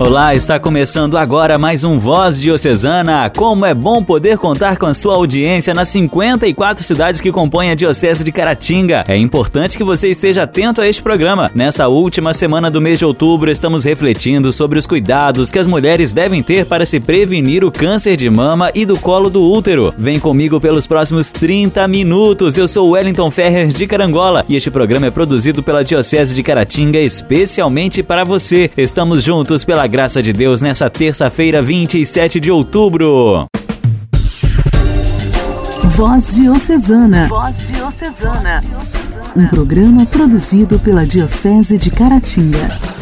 Olá, está começando agora mais um Voz Diocesana. Como é bom poder contar com a sua audiência nas 54 cidades que compõem a Diocese de Caratinga. É importante que você esteja atento a este programa. Nesta última semana do mês de outubro, estamos refletindo sobre os cuidados que as mulheres devem ter para se prevenir o câncer de mama e do colo do útero. Vem comigo pelos próximos 30 minutos. Eu sou Wellington Ferrer de Carangola e este programa é produzido pela Diocese de Caratinga especialmente para você. Estamos juntos pela graça de Deus nessa terça-feira, 27 de outubro. Voz Diocesana. Voz Diocesana. Um programa produzido pela Diocese de Caratinga.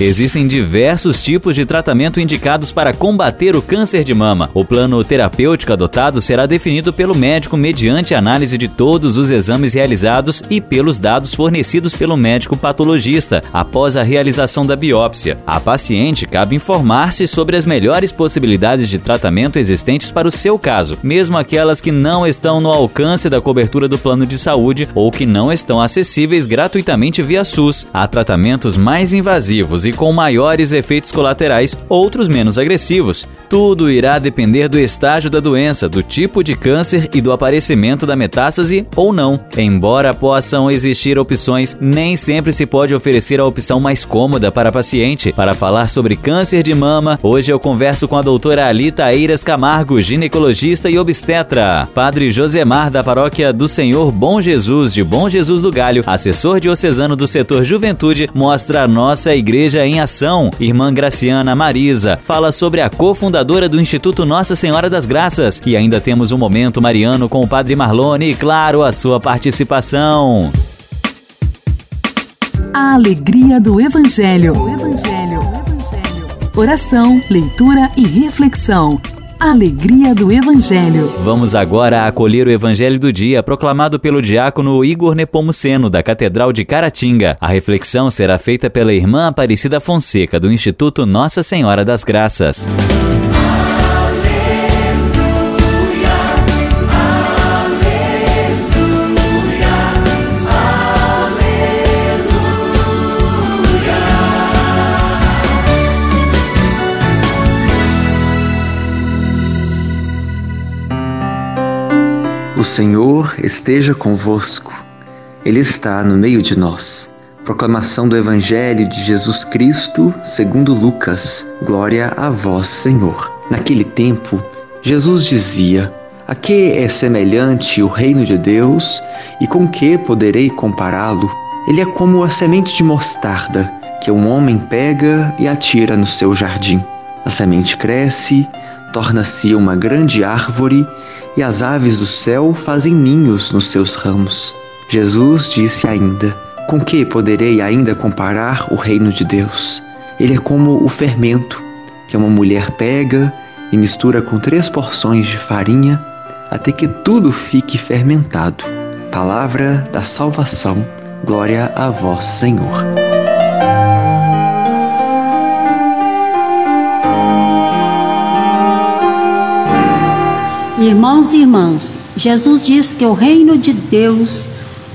Existem diversos tipos de tratamento indicados para combater o câncer de mama. O plano terapêutico adotado será definido pelo médico mediante análise de todos os exames realizados e pelos dados fornecidos pelo médico patologista após a realização da biópsia. A paciente cabe informar-se sobre as melhores possibilidades de tratamento existentes para o seu caso, mesmo aquelas que não estão no alcance da cobertura do plano de saúde ou que não estão acessíveis gratuitamente via SUS. Há tratamentos mais invasivos e e com maiores efeitos colaterais, outros menos agressivos. Tudo irá depender do estágio da doença, do tipo de câncer e do aparecimento da metástase ou não. Embora possam existir opções, nem sempre se pode oferecer a opção mais cômoda para paciente. Para falar sobre câncer de mama, hoje eu converso com a doutora Alita Eiras Camargo, ginecologista e obstetra. Padre Josemar, da paróquia do Senhor Bom Jesus, de Bom Jesus do Galho, assessor diocesano do setor Juventude, mostra a nossa igreja em ação. Irmã Graciana Marisa fala sobre a cofundadora fundadora do Instituto Nossa Senhora das Graças. E ainda temos um momento mariano com o Padre Marlone e, claro, a sua participação. A alegria do Evangelho. O Evangelho. O Evangelho. Oração, leitura e reflexão. Alegria do Evangelho. Vamos agora acolher o Evangelho do dia proclamado pelo diácono Igor Nepomuceno, da Catedral de Caratinga. A reflexão será feita pela irmã Aparecida Fonseca, do Instituto Nossa Senhora das Graças. O Senhor esteja convosco, Ele está no meio de nós. Proclamação do Evangelho de Jesus Cristo, segundo Lucas. Glória a vós, Senhor. Naquele tempo, Jesus dizia: A que é semelhante o reino de Deus e com que poderei compará-lo? Ele é como a semente de mostarda que um homem pega e atira no seu jardim. A semente cresce, torna-se uma grande árvore e as aves do céu fazem ninhos nos seus ramos. Jesus disse ainda: Com que poderei ainda comparar o reino de Deus? Ele é como o fermento que uma mulher pega e mistura com três porções de farinha até que tudo fique fermentado. Palavra da salvação. Glória a vós, Senhor. Irmãos e irmãs, Jesus diz que o reino de Deus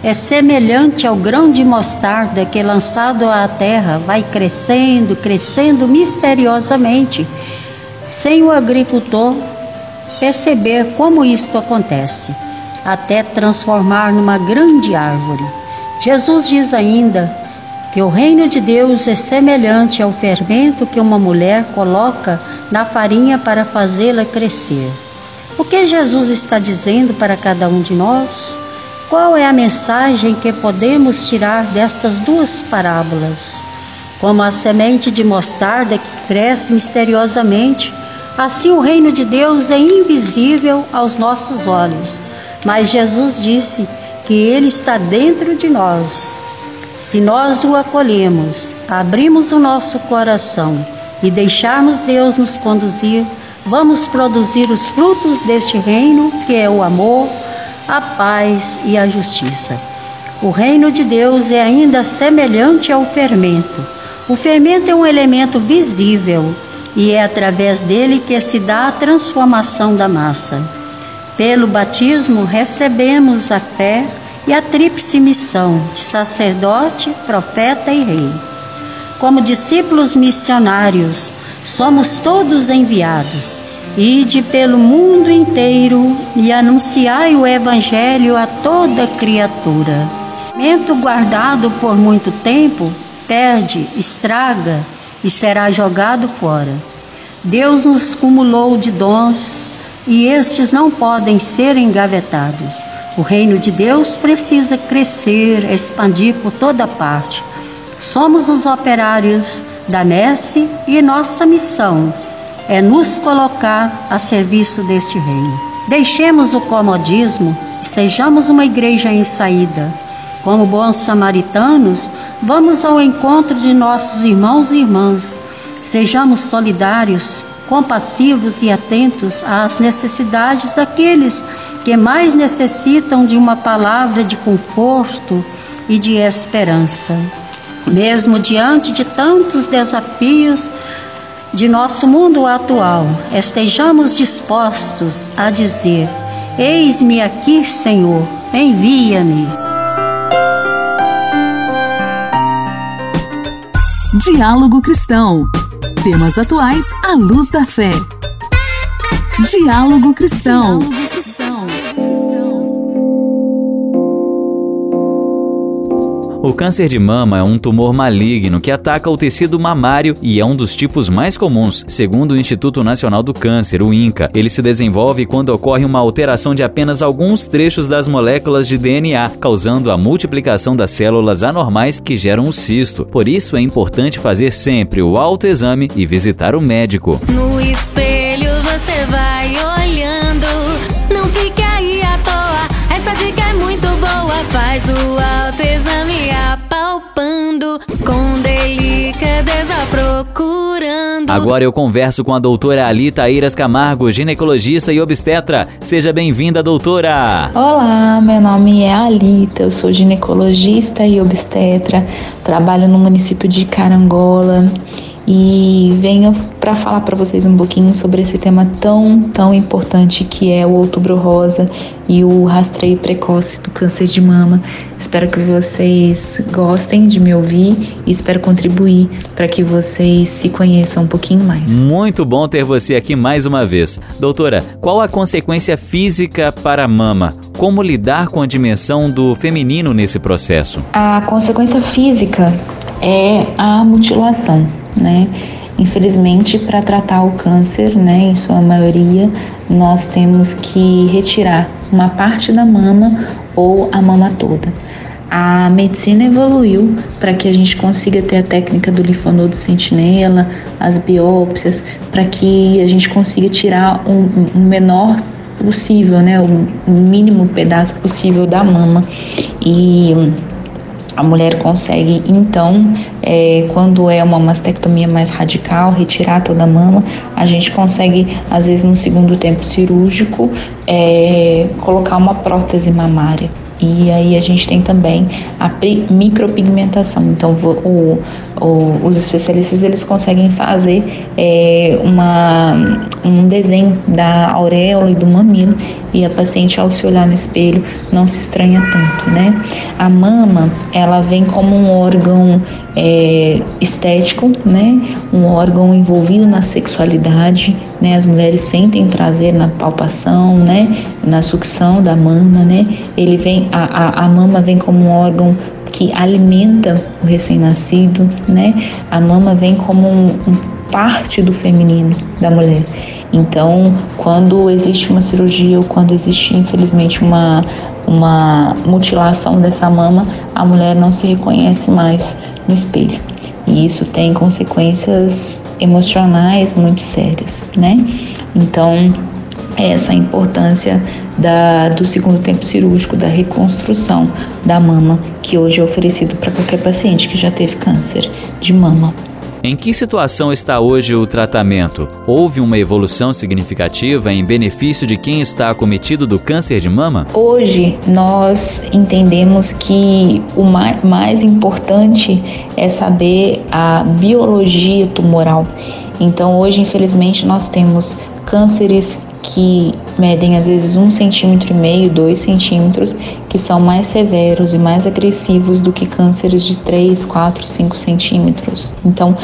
é semelhante ao grão de mostarda que, lançado à terra, vai crescendo, crescendo misteriosamente, sem o agricultor perceber como isto acontece, até transformar numa grande árvore. Jesus diz ainda que o reino de Deus é semelhante ao fermento que uma mulher coloca na farinha para fazê-la crescer. O que Jesus está dizendo para cada um de nós? Qual é a mensagem que podemos tirar destas duas parábolas? Como a semente de mostarda que cresce misteriosamente, assim o reino de Deus é invisível aos nossos olhos, mas Jesus disse que ele está dentro de nós. Se nós o acolhemos, abrimos o nosso coração e deixarmos Deus nos conduzir, vamos produzir os frutos deste reino, que é o amor, a paz e a justiça. O reino de Deus é ainda semelhante ao fermento. O fermento é um elemento visível e é através dele que se dá a transformação da massa. Pelo batismo, recebemos a fé e a tríplice missão de sacerdote, profeta e rei. Como discípulos missionários, somos todos enviados. Ide pelo mundo inteiro e anunciai o Evangelho a toda criatura. Mento guardado por muito tempo perde, estraga e será jogado fora. Deus nos cumulou de dons e estes não podem ser engavetados. O reino de Deus precisa crescer, expandir por toda parte. Somos os operários da messe e nossa missão é nos colocar a serviço deste reino. Deixemos o comodismo e sejamos uma igreja em saída. Como bons samaritanos, vamos ao encontro de nossos irmãos e irmãs. Sejamos solidários, compassivos e atentos às necessidades daqueles que mais necessitam de uma palavra de conforto e de esperança. Mesmo diante de tantos desafios de nosso mundo atual, estejamos dispostos a dizer: Eis-me aqui, Senhor, envia-me. Diálogo Cristão Temas atuais à luz da fé. Diálogo Cristão. O câncer de mama é um tumor maligno que ataca o tecido mamário e é um dos tipos mais comuns. Segundo o Instituto Nacional do Câncer, o INCA, ele se desenvolve quando ocorre uma alteração de apenas alguns trechos das moléculas de DNA, causando a multiplicação das células anormais que geram o cisto. Por isso é importante fazer sempre o autoexame e visitar o médico. No espelho Agora eu converso com a doutora Alita Airas Camargo, ginecologista e obstetra. Seja bem-vinda, doutora! Olá, meu nome é Alita, eu sou ginecologista e obstetra, trabalho no município de Carangola e venho para falar para vocês um pouquinho sobre esse tema tão, tão importante que é o Outubro Rosa e o rastreio precoce do câncer de mama. Espero que vocês gostem de me ouvir e espero contribuir para que vocês se conheçam um pouquinho mais. Muito bom ter você aqui mais uma vez. Doutora, qual a consequência física para a mama? Como lidar com a dimensão do feminino nesse processo? A consequência física é a mutilação né? Infelizmente, para tratar o câncer, né, em sua maioria, nós temos que retirar uma parte da mama ou a mama toda. A medicina evoluiu para que a gente consiga ter a técnica do linfonodo sentinela, as biópsias, para que a gente consiga tirar um, um menor possível, né, o mínimo pedaço possível da mama. E a mulher consegue, então, é, quando é uma mastectomia mais radical, retirar toda a mama, a gente consegue, às vezes, no segundo tempo cirúrgico, é, colocar uma prótese mamária. E aí a gente tem também a micropigmentação. Então, o, o, os especialistas eles conseguem fazer é, uma, um desenho da auréola e do mamilo e a paciente ao se olhar no espelho não se estranha tanto, né? A mama ela vem como um órgão é, estético, né? Um órgão envolvido na sexualidade, né? As mulheres sentem prazer na palpação, né? Na sucção da mama, né? Ele vem a, a, a mama vem como um órgão que alimenta o recém-nascido, né? A mama vem como um, um parte do feminino da mulher. Então, quando existe uma cirurgia ou quando existe, infelizmente, uma, uma mutilação dessa mama, a mulher não se reconhece mais no espelho. E isso tem consequências emocionais muito sérias, né? Então, essa a importância da, do segundo tempo cirúrgico, da reconstrução da mama, que hoje é oferecido para qualquer paciente que já teve câncer de mama. Em que situação está hoje o tratamento? Houve uma evolução significativa em benefício de quem está acometido do câncer de mama? Hoje nós entendemos que o mais importante é saber a biologia tumoral. Então hoje, infelizmente, nós temos cânceres que medem às vezes um centímetro e meio, dois centímetros, que são mais severos e mais agressivos do que cânceres de 3, 4, 5 centímetros. Então,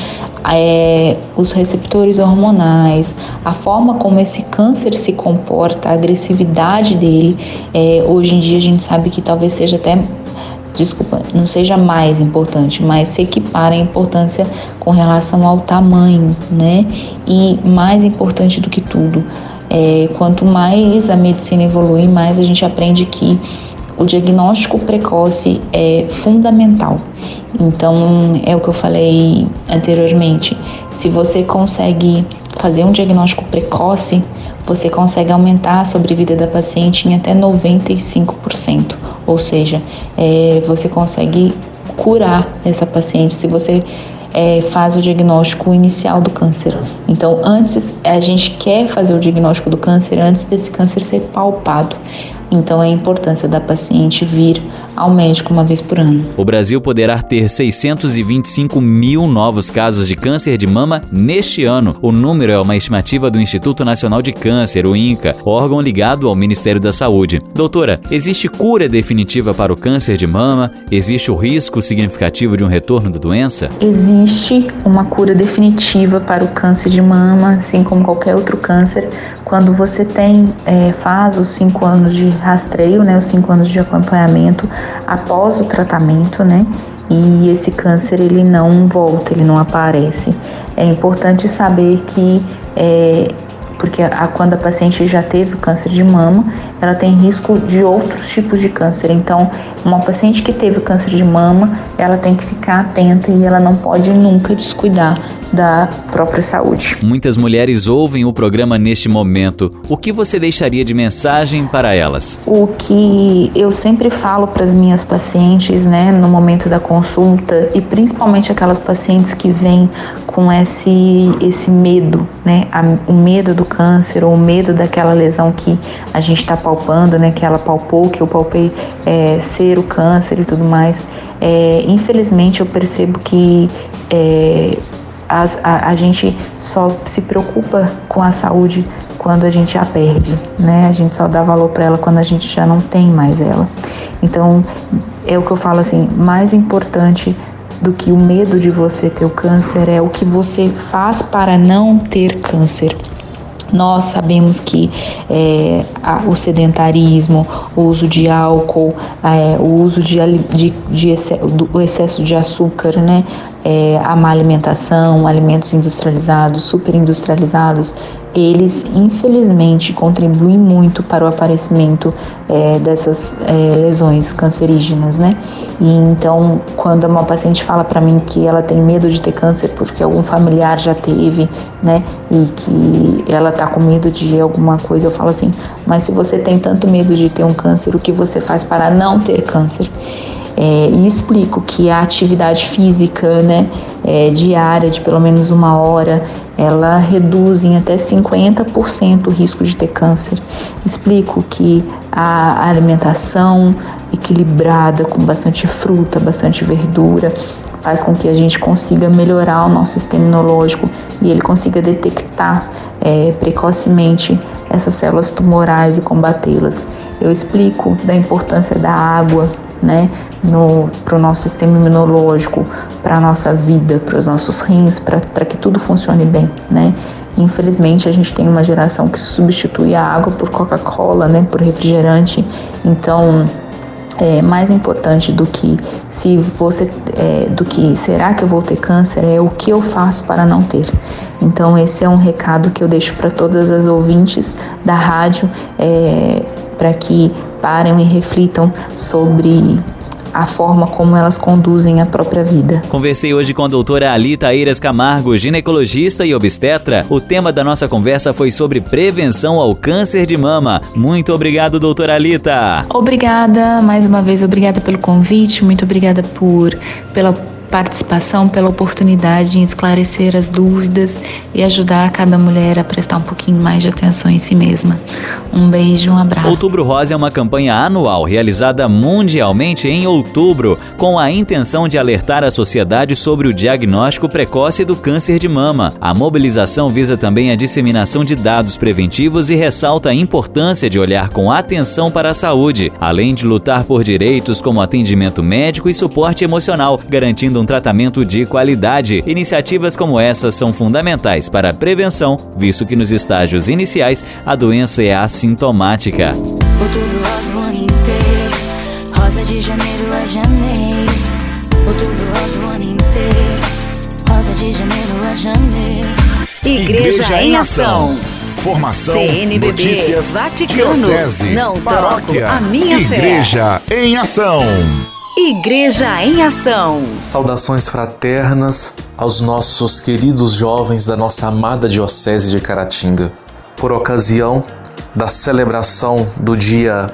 é, os receptores hormonais, a forma como esse câncer se comporta, a agressividade dele, é, hoje em dia a gente sabe que talvez seja até desculpa, não seja mais importante, mas se equipara a importância com relação ao tamanho, né? E mais importante do que tudo, é, quanto mais a medicina evolui, mais a gente aprende que o diagnóstico precoce é fundamental. Então, é o que eu falei anteriormente. Se você consegue fazer um diagnóstico precoce, você consegue aumentar a sobrevida da paciente em até 95%. Ou seja, é, você consegue curar essa paciente se você é, faz o diagnóstico inicial do câncer. Então, antes, a gente quer fazer o diagnóstico do câncer antes desse câncer ser palpado. Então, é a importância da paciente vir ao médico uma vez por ano. O Brasil poderá ter 625 mil novos casos de câncer de mama neste ano. O número é uma estimativa do Instituto Nacional de Câncer, o INCA, órgão ligado ao Ministério da Saúde. Doutora, existe cura definitiva para o câncer de mama? Existe o risco significativo de um retorno da doença? Existe uma cura definitiva para o câncer de mama, assim como qualquer outro câncer, quando você tem, é, faz os cinco anos de rastreio, né, os cinco anos de acompanhamento após o tratamento, né, e esse câncer ele não volta, ele não aparece. É importante saber que é, porque a, quando a paciente já teve câncer de mama, ela tem risco de outros tipos de câncer. Então, uma paciente que teve câncer de mama, ela tem que ficar atenta e ela não pode nunca descuidar da própria saúde. Muitas mulheres ouvem o programa neste momento. O que você deixaria de mensagem para elas? O que eu sempre falo para as minhas pacientes, né, no momento da consulta e principalmente aquelas pacientes que vêm com esse esse medo, né, o medo do câncer ou o medo daquela lesão que a gente está palpando, né, que ela palpou, que eu palpei é, ser o câncer e tudo mais. É, infelizmente eu percebo que é, a, a gente só se preocupa com a saúde quando a gente a perde, né? A gente só dá valor para ela quando a gente já não tem mais ela. Então, é o que eu falo assim, mais importante do que o medo de você ter o câncer é o que você faz para não ter câncer. Nós sabemos que é, o sedentarismo, o uso de álcool, é, o uso de, de, de do, o excesso de açúcar, né, é, a má alimentação, alimentos industrializados, superindustrializados, eles infelizmente contribuem muito para o aparecimento é, dessas é, lesões cancerígenas, né? E então, quando uma paciente fala para mim que ela tem medo de ter câncer porque algum familiar já teve, né? E que ela tá com medo de alguma coisa, eu falo assim: mas se você tem tanto medo de ter um câncer, o que você faz para não ter câncer? É, e explico que a atividade física né, é, diária de pelo menos uma hora ela reduz em até 50% o risco de ter câncer. Explico que a alimentação equilibrada, com bastante fruta, bastante verdura, faz com que a gente consiga melhorar o nosso sistema imunológico e ele consiga detectar é, precocemente essas células tumorais e combatê-las. Eu explico da importância da água né, para o nosso sistema imunológico, para a nossa vida, para os nossos rins, para que tudo funcione bem, né. Infelizmente a gente tem uma geração que substitui a água por Coca-Cola, né, por refrigerante, então é, mais importante do que se você é, do que será que eu vou ter câncer é o que eu faço para não ter. Então esse é um recado que eu deixo para todas as ouvintes da rádio é, para que parem e reflitam sobre a forma como elas conduzem a própria vida. Conversei hoje com a doutora Alita Eiras Camargo, ginecologista e obstetra. O tema da nossa conversa foi sobre prevenção ao câncer de mama. Muito obrigado, doutora Alita. Obrigada, mais uma vez, obrigada pelo convite, muito obrigada por pela participação, pela oportunidade em esclarecer as dúvidas e ajudar cada mulher a prestar um pouquinho mais de atenção em si mesma. Um beijo, um abraço. Outubro Rosa é uma campanha anual realizada mundialmente em outubro, com a intenção de alertar a sociedade sobre o diagnóstico precoce do câncer de mama. A mobilização visa também a disseminação de dados preventivos e ressalta a importância de olhar com atenção para a saúde, além de lutar por direitos como atendimento médico e suporte emocional, garantindo um tratamento de qualidade. Iniciativas como essas são fundamentais para a prevenção, visto que nos estágios iniciais a doença é assintomática. Outubro rosa o ano inteiro. Rosa de janeiro a janeiro. Outubro rosa o ano inteiro. Rosa de janeiro a janeiro. Igreja, Igreja em Ação. Formação, CNBB, notícias, Vaticano, diocese, não paróquia, troco a minha fé. Igreja em Ação. Igreja em Ação. Saudações fraternas aos nossos queridos jovens da nossa amada Diocese de Caratinga. Por ocasião da celebração do Dia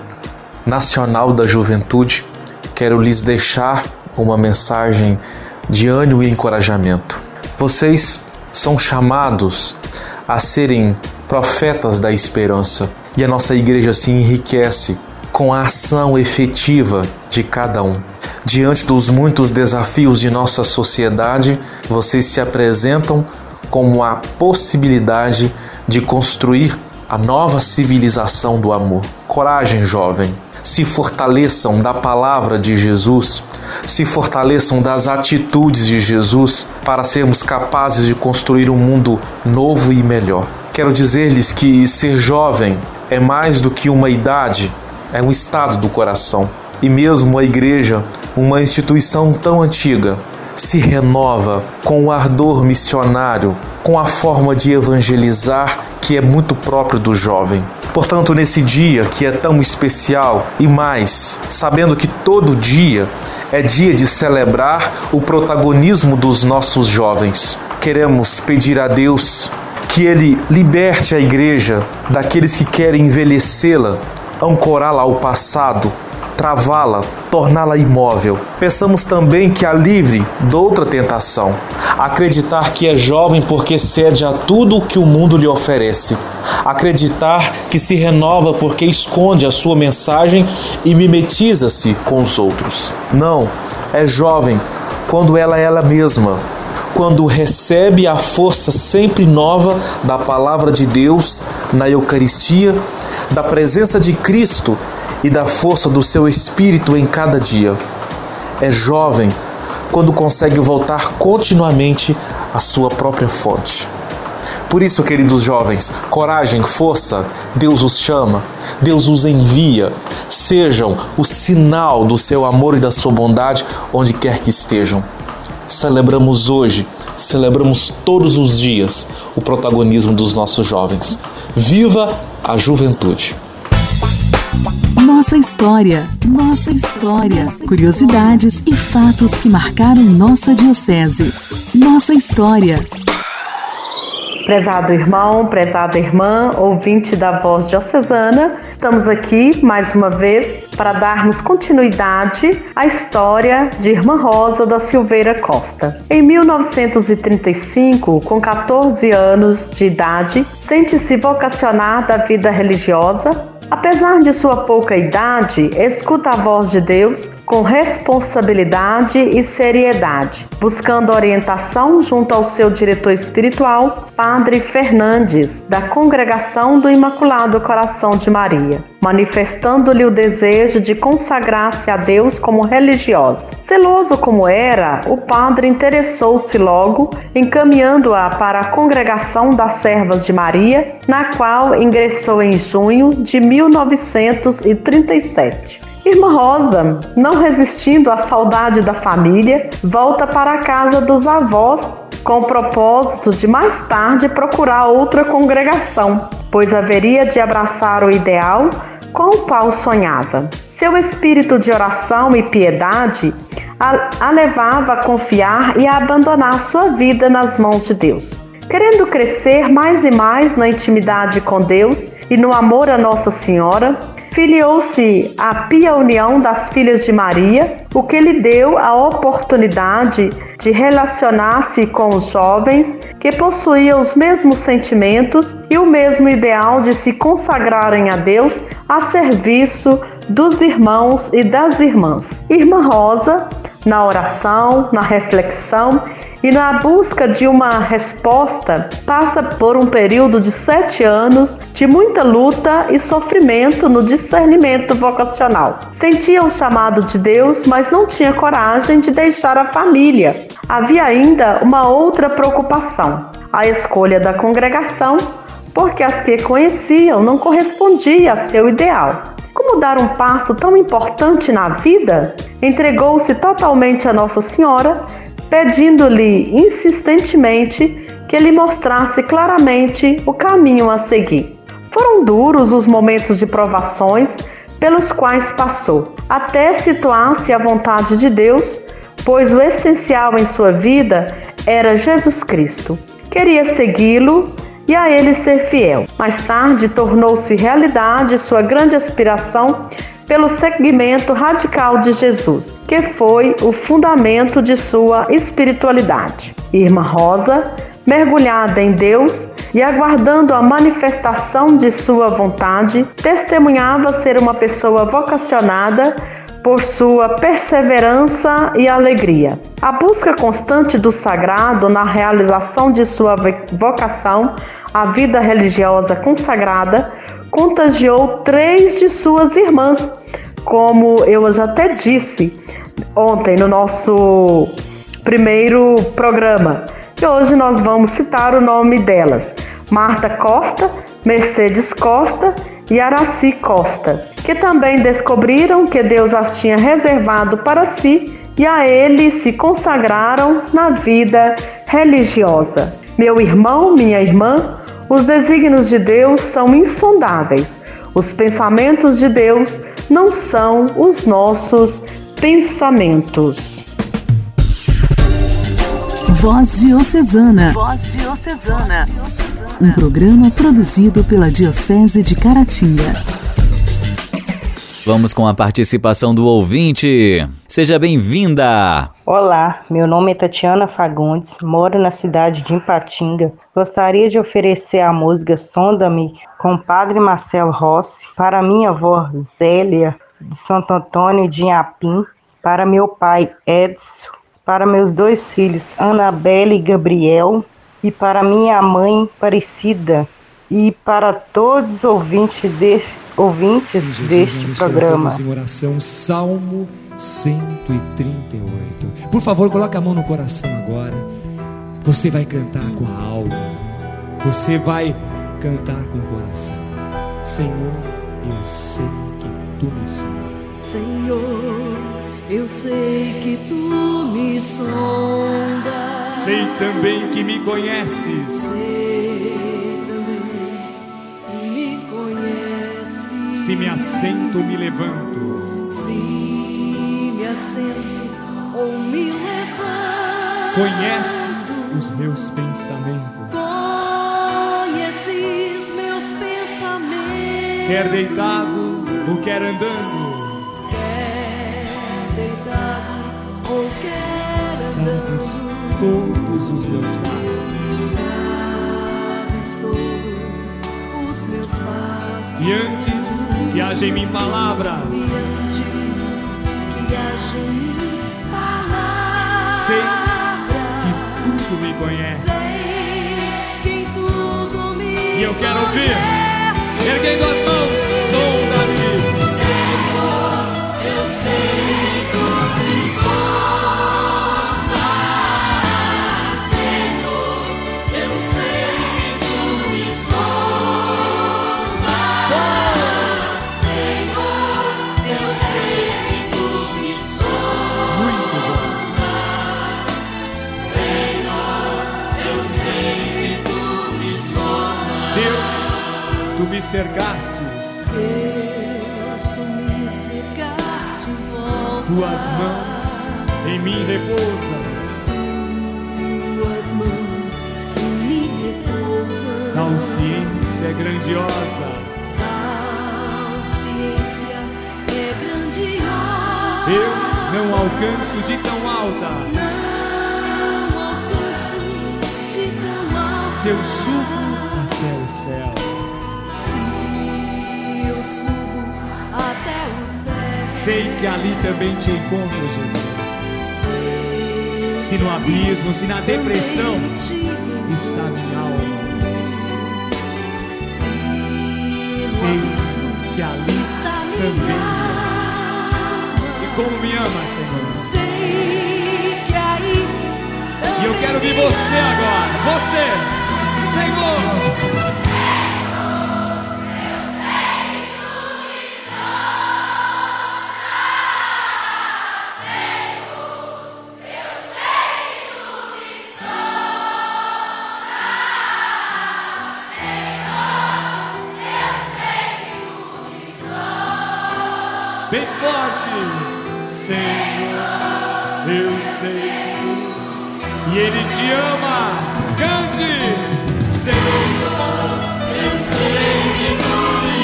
Nacional da Juventude, quero lhes deixar uma mensagem de ânimo e encorajamento. Vocês são chamados a serem profetas da esperança e a nossa igreja se enriquece com a ação efetiva de cada um. Diante dos muitos desafios de nossa sociedade, vocês se apresentam como a possibilidade de construir a nova civilização do amor. Coragem, jovem. Se fortaleçam da palavra de Jesus, se fortaleçam das atitudes de Jesus para sermos capazes de construir um mundo novo e melhor. Quero dizer-lhes que ser jovem é mais do que uma idade, é um estado do coração. E mesmo a igreja, uma instituição tão antiga, se renova com o ardor missionário, com a forma de evangelizar que é muito próprio do jovem. Portanto, nesse dia que é tão especial e mais, sabendo que todo dia é dia de celebrar o protagonismo dos nossos jovens, queremos pedir a Deus que Ele liberte a igreja daqueles que querem envelhecê-la, ancorá-la ao passado, travá-la, torná-la imóvel. Peçamos também que a livre de outra tentação, acreditar que é jovem porque cede a tudo o que o mundo lhe oferece, acreditar que se renova porque esconde a sua mensagem e mimetiza-se com os outros. Não, é jovem quando ela é ela mesma, quando recebe a força sempre nova da palavra de Deus na Eucaristia, da presença de Cristo e da força do seu espírito em cada dia. É jovem quando consegue voltar continuamente à sua própria fonte. Por isso, queridos jovens, coragem, força, Deus os chama, Deus os envia. Sejam o sinal do seu amor e da sua bondade onde quer que estejam. Celebramos hoje, celebramos todos os dias o protagonismo dos nossos jovens. Viva a juventude! Nossa história, nossa história. Curiosidades e fatos que marcaram nossa diocese. Nossa história. Prezado irmão, prezada irmã, ouvinte da voz diocesana, estamos aqui mais uma vez para darmos continuidade à história de Irmã Rosa da Silveira Costa. Em 1935, com 14 anos de idade, sente-se vocacionar da vida religiosa Apesar de sua pouca idade, escuta a voz de Deus com responsabilidade e seriedade, buscando orientação junto ao seu diretor espiritual, Padre Fernandes, da Congregação do Imaculado Coração de Maria, manifestando-lhe o desejo de consagrar-se a Deus como religiosa. Celoso como era, o padre interessou-se logo, encaminhando-a para a Congregação das Servas de Maria, na qual ingressou em junho de 1937. Irmã Rosa, não resistindo à saudade da família, volta para a casa dos avós com o propósito de mais tarde procurar outra congregação, pois haveria de abraçar o ideal com o qual sonhava. Seu espírito de oração e piedade a, levava a confiar e a abandonar sua vida nas mãos de Deus. Querendo crescer mais e mais na intimidade com Deus e no amor a Nossa Senhora, filiou-se à Pia União das Filhas de Maria, o que lhe deu a oportunidade de relacionar-se com os jovens que possuíam os mesmos sentimentos e o mesmo ideal de se consagrarem a Deus a serviço dos irmãos e das irmãs. Irmã Rosa, na oração, na reflexão e na busca de uma resposta, passa por um período de sete anos de muita luta e sofrimento no discernimento vocacional. Sentia o chamado de Deus, mas não tinha coragem de deixar a família. Havia ainda uma outra preocupação: a escolha da congregação, porque as que conheciam não correspondia a seu ideal. Como dar um passo tão importante na vida? Entregou-se totalmente a Nossa Senhora pedindo-lhe insistentemente que lhe mostrasse claramente o caminho a seguir. Foram duros os momentos de provações pelos quais passou, até situar-se à vontade de Deus, pois o essencial em sua vida era Jesus Cristo. Queria segui-lo e a ele ser fiel. Mais tarde, tornou-se realidade sua grande aspiração pelo seguimento radical de Jesus, que foi o fundamento de sua espiritualidade. Irmã Rosa, mergulhada em Deus e aguardando a manifestação de sua vontade, testemunhava ser uma pessoa vocacionada por sua perseverança e alegria. A busca constante do sagrado na realização de sua vocação à vida religiosa consagrada contagiou três de suas irmãs, como eu até disse ontem no nosso primeiro programa. E hoje nós vamos citar o nome delas: Marta Costa, Mercedes Costa e Araci Costa, que também descobriram que Deus as tinha reservado para si e a ele se consagraram na vida religiosa. Meu irmão, minha irmã, os desígnios de Deus são insondáveis. Os pensamentos de Deus não são os nossos pensamentos. Voz Diocesana. Voz Diocesana. Um programa produzido pela Diocese de Caratinga. Vamos com a participação do ouvinte. Seja bem-vinda! Olá, meu nome é Tatiana Fagundes, moro na cidade de Ipatinga. Gostaria de oferecer a música Sonda-me com o Padre Marcelo Rossi para minha avó Zélia de Santo Antônio de Inhapim, para meu pai Edson, para meus dois filhos Anabelle e Gabriel e para minha mãe Aparecida e para todos os ouvintes deste, ouvintes Sim, deste programa. em oração, Salmo 138. Por favor, coloque a mão no coração agora. Você vai cantar com a alma. Você vai cantar com o coração. Senhor, eu sei que tu me sondas. Senhor, eu sei que tu me sondas. Sei também que me conheces. Sei Se me assento me levanto. Assento ou me levanto. Conheces os meus pensamentos. Conheces meus pensamentos. Quer deitado ou quer andando. Quer deitado ou quer andando. Sabes todos os meus passos. Sabes todos os meus passos. E antes que haja em mim palavras. Sei que tudo me conhece. E eu quero ouvir, erguendo as mãos, da me cercastes. Deus, tu me cercaste Tuas mãos em mim repousam. Tuas mãos em mim repousam. Tal ciência é grandiosa. Tal ciência Eu não alcanço de tão alta. Se eu subo até o céu. Sei que ali também te encontro, Jesus. Se no abismo, se na depressão está minha alma. Sei que ali também. E como me ama, Senhor. E eu quero ver você agora. Você, Senhor. Ele te ama, cante, Senhor, eu sei que tu me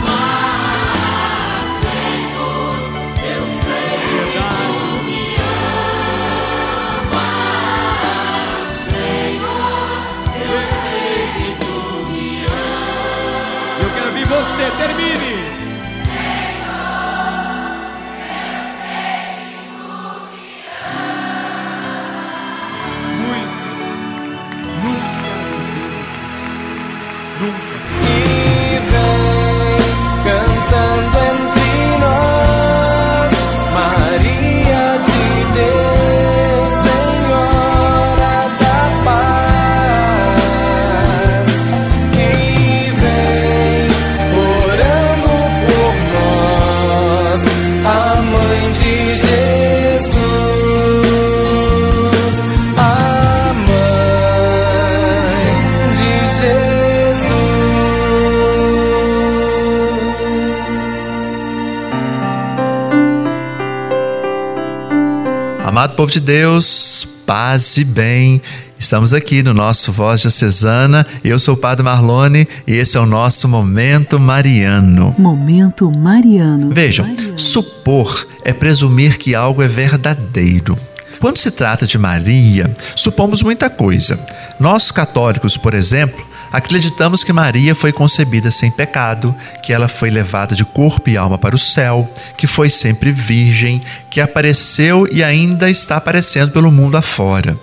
amas, Senhor, eu povo de Deus, paz e bem. Estamos aqui no nosso Voz Diocesana. Eu sou o Padre Marlone e esse é o nosso Momento Mariano. Momento Mariano. Vejam, supor é presumir que algo é verdadeiro. Quando se trata de Maria, supomos muita coisa. Nós católicos, por exemplo, acreditamos que Maria foi concebida sem pecado, que ela foi levada de corpo e alma para o céu, que foi sempre virgem, que apareceu e ainda está aparecendo pelo mundo afora.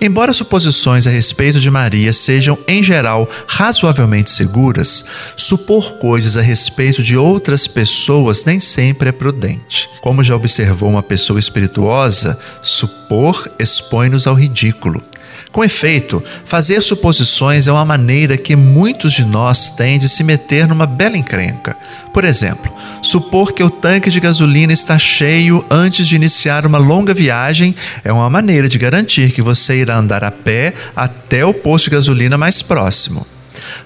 Embora suposições a respeito de Maria sejam, em geral, razoavelmente seguras, supor coisas a respeito de outras pessoas nem sempre é prudente. Como já observou uma pessoa espirituosa, supor expõe-nos ao ridículo. Com efeito, fazer suposições é uma maneira que muitos de nós têm de se meter numa bela encrenca. Por exemplo, supor que o tanque de gasolina está cheio antes de iniciar uma longa viagem é uma maneira de garantir que você irá andar a pé até o posto de gasolina mais próximo.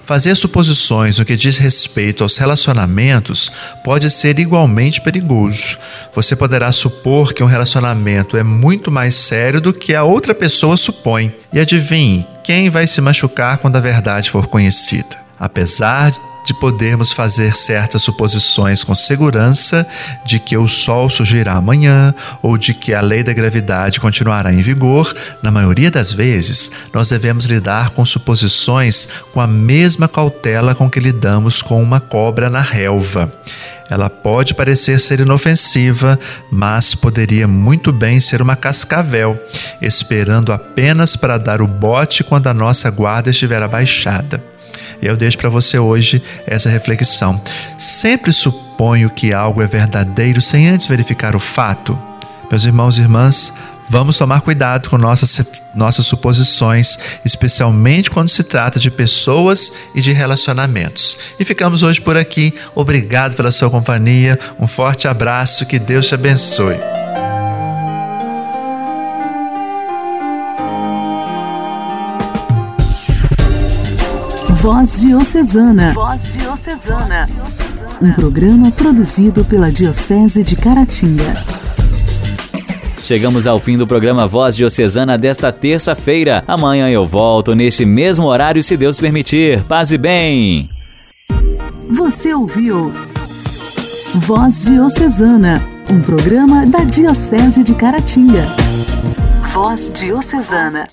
Fazer suposições no que diz respeito aos relacionamentos pode ser igualmente perigoso. Você poderá supor que um relacionamento é muito mais sério do que a outra pessoa supõe. E adivinhe, quem vai se machucar quando a verdade for conhecida? Apesar de podermos fazer certas suposições com segurança de que o Sol surgirá amanhã ou de que a lei da gravidade continuará em vigor, na maioria das vezes nós devemos lidar com suposições com a mesma cautela com que lidamos com uma cobra na relva. Ela pode parecer ser inofensiva, mas poderia muito bem ser uma cascavel, esperando apenas para dar o bote quando a nossa guarda estiver abaixada. Eu deixo para você hoje essa reflexão. Sempre suponho que algo é verdadeiro sem antes verificar o fato. Meus irmãos e irmãs, vamos tomar cuidado com nossas, nossas suposições, especialmente quando se trata de pessoas e de relacionamentos. E ficamos hoje por aqui. Obrigado pela sua companhia. Um forte abraço. Que Deus te abençoe. Voz Diocesana. Voz Diocesana. Um programa produzido pela Diocese de Caratinga. Chegamos ao fim do programa Voz Diocesana desta terça-feira. Amanhã eu volto neste mesmo horário, se Deus permitir. Paz e bem! Você ouviu Voz Diocesana, um programa da Diocese de Caratinga. Voz Diocesana.